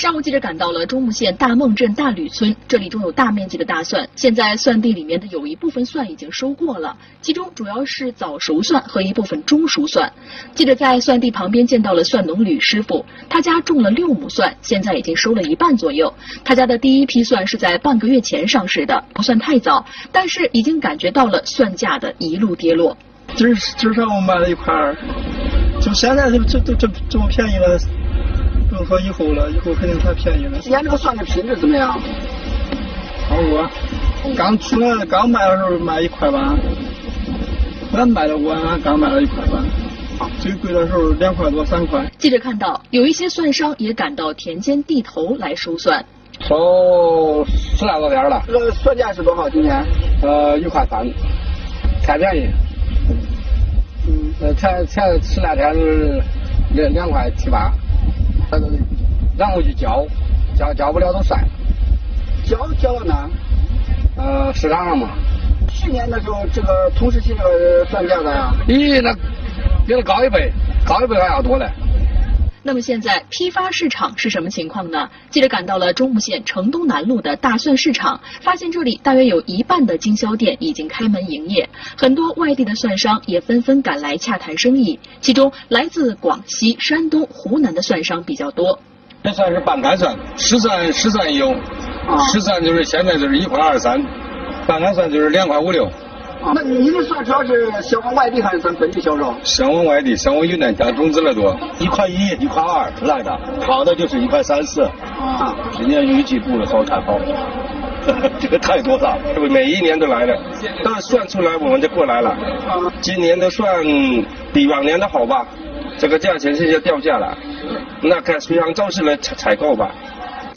上午，记者赶到了中牟县大孟镇大吕村，这里种有大面积的大蒜。现在蒜地里面的有一部分蒜已经收过了，其中主要是早熟蒜和一部分中熟蒜。记者在蒜地旁边见到了蒜农吕师傅，他家种了六亩蒜，现在已经收了一半左右。他家的第一批蒜是在半个月前上市的，不算太早，但是已经感觉到了蒜价的一路跌落。今儿今儿上午买了一块，就现在就这这这这么便宜了。不用说以后了，以后肯定太便宜了。今年这个蒜的品质怎么样？好过，刚出来刚卖的时候卖一块八，俺卖的晚，刚卖了一块八。最贵的时候两块多三块。记者看到，有一些蒜商也赶到田间地头来收蒜，收十来多点了。这个蒜价是多少？今年？呃，一块三，太便宜。嗯，呃，前前十来天是两两块七八。然后就交，交交不了都算。交交了呢？呃，市场上嘛。去年的时候，这个同时期这个蒜价咋样？咦，那比那高一倍，高一倍还要多嘞。那么现在批发市场是什么情况呢？记者赶到了中牟县城东南路的大蒜市场，发现这里大约有一半的经销店已经开门营业，很多外地的蒜商也纷纷赶来洽谈生意，其中来自广西、山东、湖南的蒜商比较多。这算是半干蒜，十蒜十蒜有，十蒜就是现在就是一块二三，半干蒜就是两块五六。那你的蒜主要是销往外地还是咱本地销售？销往外地，销往云南加种子的多。一块一、一块二来的，好的就是一块三四。啊，今年预计不会好看好。这个太多了，这不每一年都来的，等算出来我们就过来了。今年的算比往年的好吧？这个价钱现在掉价了，那看随行超市来采采购吧。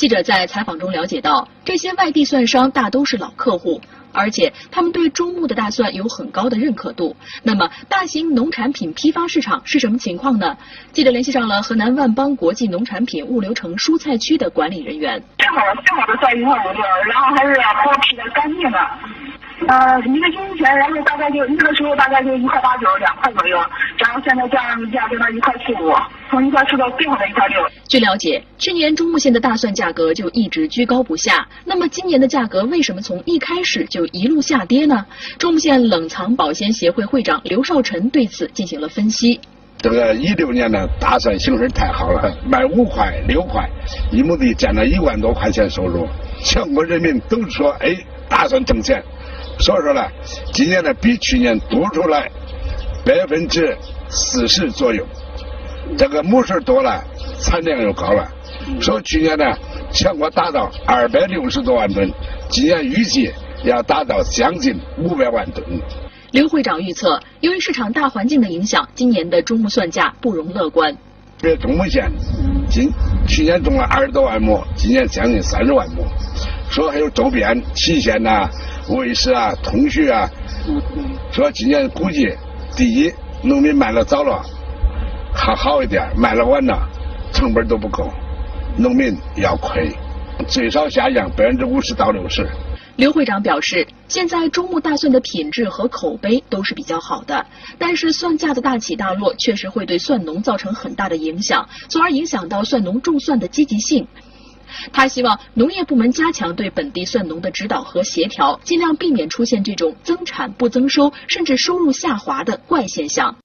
记者在采访中了解到，这些外地蒜商大都是老客户。而且他们对中牟的大蒜有很高的认可度。那么，大型农产品批发市场是什么情况呢？记者联系上了河南万邦国际农产品物流城蔬菜区的管理人员。正好正好的蒜一块五六，然后还是剥皮的干净的。呃，一个星期前，然后大概就那个时候大概就一块八九两块左右，然后现在降价就到一块七五，从一块四到最后的一块六。据了解，去年中牟县的大蒜价格就一直居高不下，那么今年的价格为什么从一开始就一路下跌呢？中牟县冷藏保鲜协会会长刘少臣对此进行了分析。这个一六年呢大蒜形势太好了，卖五块六块，一亩地占了一万多块钱收入，全国人民都说哎，大蒜挣钱。所以说呢，今年呢比去年多出来百分之四十左右，这个亩数多了，产量又高了。说去年呢全国达到二百六十多万吨，今年预计要达到将近五百万吨。刘会长预测，由于市场大环境的影响，今年的中木算价不容乐观。这中木县今去年种了二十多万亩，今年将近三十万亩。说还有周边祁县呐。卫士啊，通讯啊，说今年估计，第一，农民卖的早了，还好一点；卖的晚了，成本都不够，农民要亏，最少下降百分之五十到六十。刘会长表示，现在中牟大蒜的品质和口碑都是比较好的，但是蒜价的大起大落确实会对蒜农造成很大的影响，从而影响到蒜农种蒜的积极性。他希望农业部门加强对本地蒜农的指导和协调，尽量避免出现这种增产不增收，甚至收入下滑的怪现象。